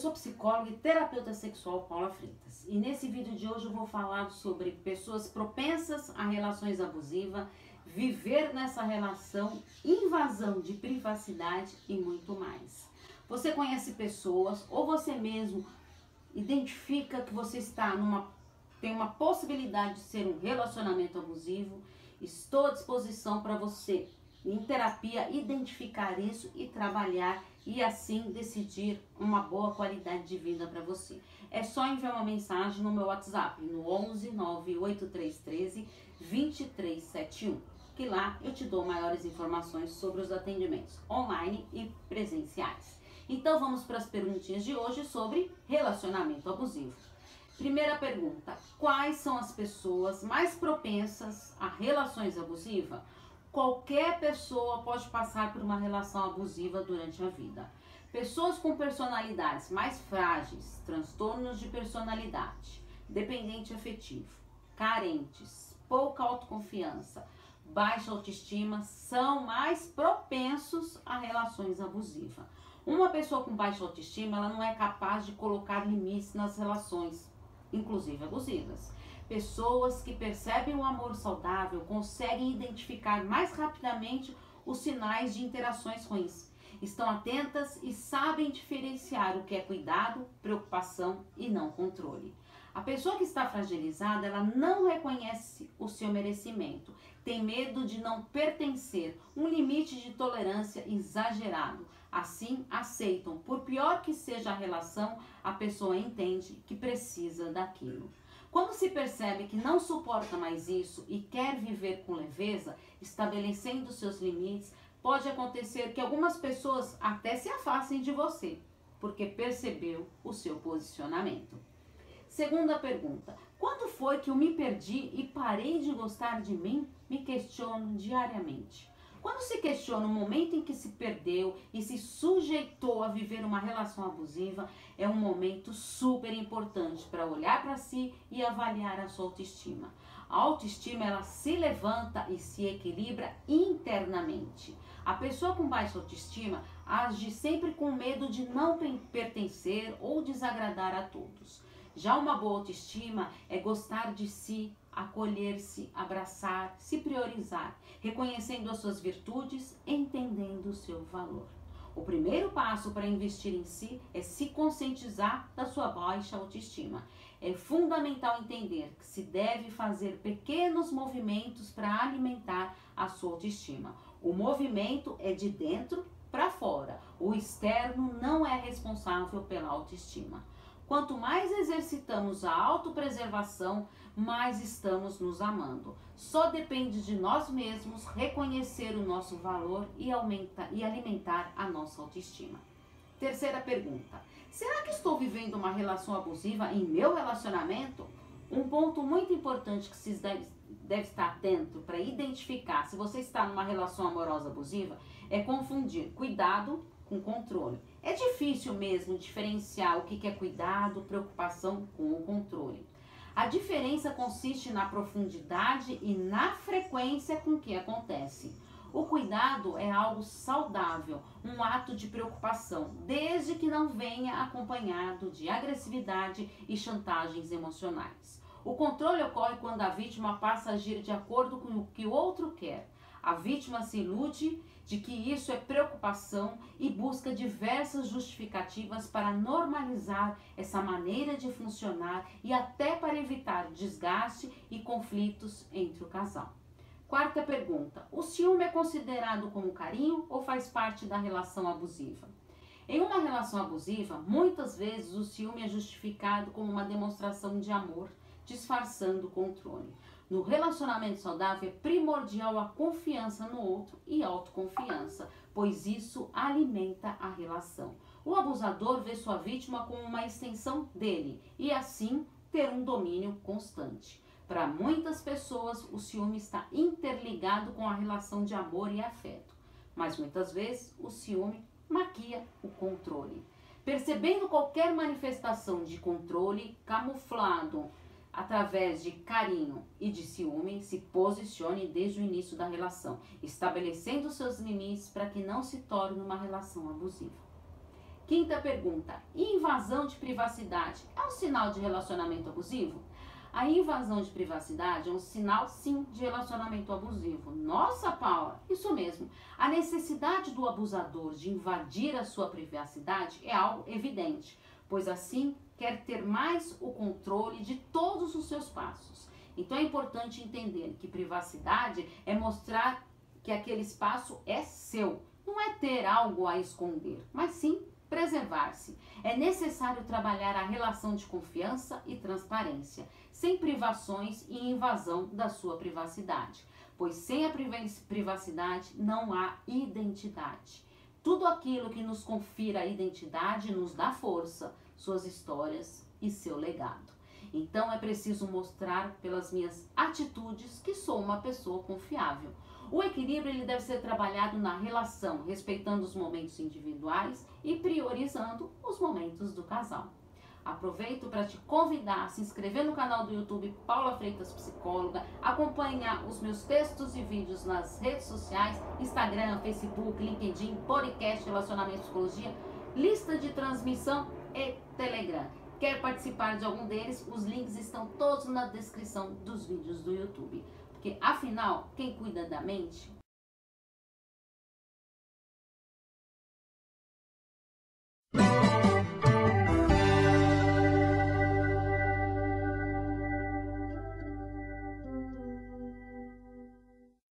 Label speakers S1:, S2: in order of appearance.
S1: sou psicóloga e terapeuta sexual Paula Freitas. E nesse vídeo de hoje eu vou falar sobre pessoas propensas a relações abusivas, viver nessa relação, invasão de privacidade e muito mais. Você conhece pessoas ou você mesmo identifica que você está numa tem uma possibilidade de ser um relacionamento abusivo? Estou à disposição para você em terapia identificar isso e trabalhar e assim decidir uma boa qualidade de vida para você. É só enviar uma mensagem no meu WhatsApp no 11 98313 2371, que lá eu te dou maiores informações sobre os atendimentos online e presenciais. Então vamos para as perguntinhas de hoje sobre relacionamento abusivo. Primeira pergunta: quais são as pessoas mais propensas a relações abusivas? Qualquer pessoa pode passar por uma relação abusiva durante a vida. Pessoas com personalidades mais frágeis, transtornos de personalidade, dependente afetivo, carentes, pouca autoconfiança, baixa autoestima são mais propensos a relações abusivas. Uma pessoa com baixa autoestima, ela não é capaz de colocar limites nas relações, inclusive abusivas. Pessoas que percebem o amor saudável conseguem identificar mais rapidamente os sinais de interações ruins. Estão atentas e sabem diferenciar o que é cuidado, preocupação e não controle. A pessoa que está fragilizada, ela não reconhece o seu merecimento, tem medo de não pertencer, um limite de tolerância exagerado. Assim, aceitam, por pior que seja a relação, a pessoa entende que precisa daquilo. Quando se percebe que não suporta mais isso e quer viver com leveza, estabelecendo seus limites, pode acontecer que algumas pessoas até se afastem de você, porque percebeu o seu posicionamento. Segunda pergunta: quando foi que eu me perdi e parei de gostar de mim? Me questiono diariamente. Quando se questiona o momento em que se perdeu e se sujeitou a viver uma relação abusiva, é um momento super importante para olhar para si e avaliar a sua autoestima. A autoestima ela se levanta e se equilibra internamente. A pessoa com baixa autoestima age sempre com medo de não pertencer ou desagradar a todos. Já uma boa autoestima é gostar de si, acolher-se, abraçar, se priorizar, reconhecendo as suas virtudes, entendendo o seu valor. O primeiro passo para investir em si é se conscientizar da sua baixa autoestima. É fundamental entender que se deve fazer pequenos movimentos para alimentar a sua autoestima. O movimento é de dentro para fora. O externo não é responsável pela autoestima. Quanto mais exercitamos a autopreservação, mais estamos nos amando. Só depende de nós mesmos reconhecer o nosso valor e, aumenta, e alimentar a nossa autoestima. Terceira pergunta: será que estou vivendo uma relação abusiva em meu relacionamento? Um ponto muito importante que vocês devem deve estar atento para identificar se você está numa relação amorosa abusiva é confundir cuidado com controle. É difícil mesmo diferenciar o que é cuidado, preocupação com o controle. A diferença consiste na profundidade e na frequência com que acontece. O cuidado é algo saudável, um ato de preocupação, desde que não venha acompanhado de agressividade e chantagens emocionais. O controle ocorre quando a vítima passa a agir de acordo com o que o outro quer. A vítima se ilude de que isso é preocupação e busca diversas justificativas para normalizar essa maneira de funcionar e até para evitar desgaste e conflitos entre o casal. Quarta pergunta: o ciúme é considerado como carinho ou faz parte da relação abusiva? Em uma relação abusiva, muitas vezes o ciúme é justificado como uma demonstração de amor, disfarçando o controle. No relacionamento saudável é primordial a confiança no outro e autoconfiança, pois isso alimenta a relação. O abusador vê sua vítima como uma extensão dele e assim ter um domínio constante. Para muitas pessoas, o ciúme está interligado com a relação de amor e afeto, mas muitas vezes o ciúme maquia o controle. Percebendo qualquer manifestação de controle camuflado através de carinho e de ciúme, se posicione desde o início da relação, estabelecendo seus limites para que não se torne uma relação abusiva. Quinta pergunta: invasão de privacidade é um sinal de relacionamento abusivo? A invasão de privacidade é um sinal, sim, de relacionamento abusivo. Nossa, Paula, isso mesmo. A necessidade do abusador de invadir a sua privacidade é algo evidente, pois assim quer ter mais o controle de todos os seus passos. Então é importante entender que privacidade é mostrar que aquele espaço é seu. Não é ter algo a esconder, mas sim preservar-se. É necessário trabalhar a relação de confiança e transparência, sem privações e invasão da sua privacidade, pois sem a privacidade não há identidade. Tudo aquilo que nos confira identidade nos dá força, suas histórias e seu legado. Então é preciso mostrar pelas minhas atitudes que sou uma pessoa confiável. O equilíbrio ele deve ser trabalhado na relação, respeitando os momentos individuais e priorizando os momentos do casal. Aproveito para te convidar a se inscrever no canal do YouTube Paula Freitas Psicóloga, acompanhar os meus textos e vídeos nas redes sociais, Instagram, Facebook, LinkedIn, podcast Relacionamento Psicologia, lista de transmissão e Telegram. Quer participar de algum deles? Os links estão todos na descrição dos vídeos do YouTube. Porque afinal, quem cuida da mente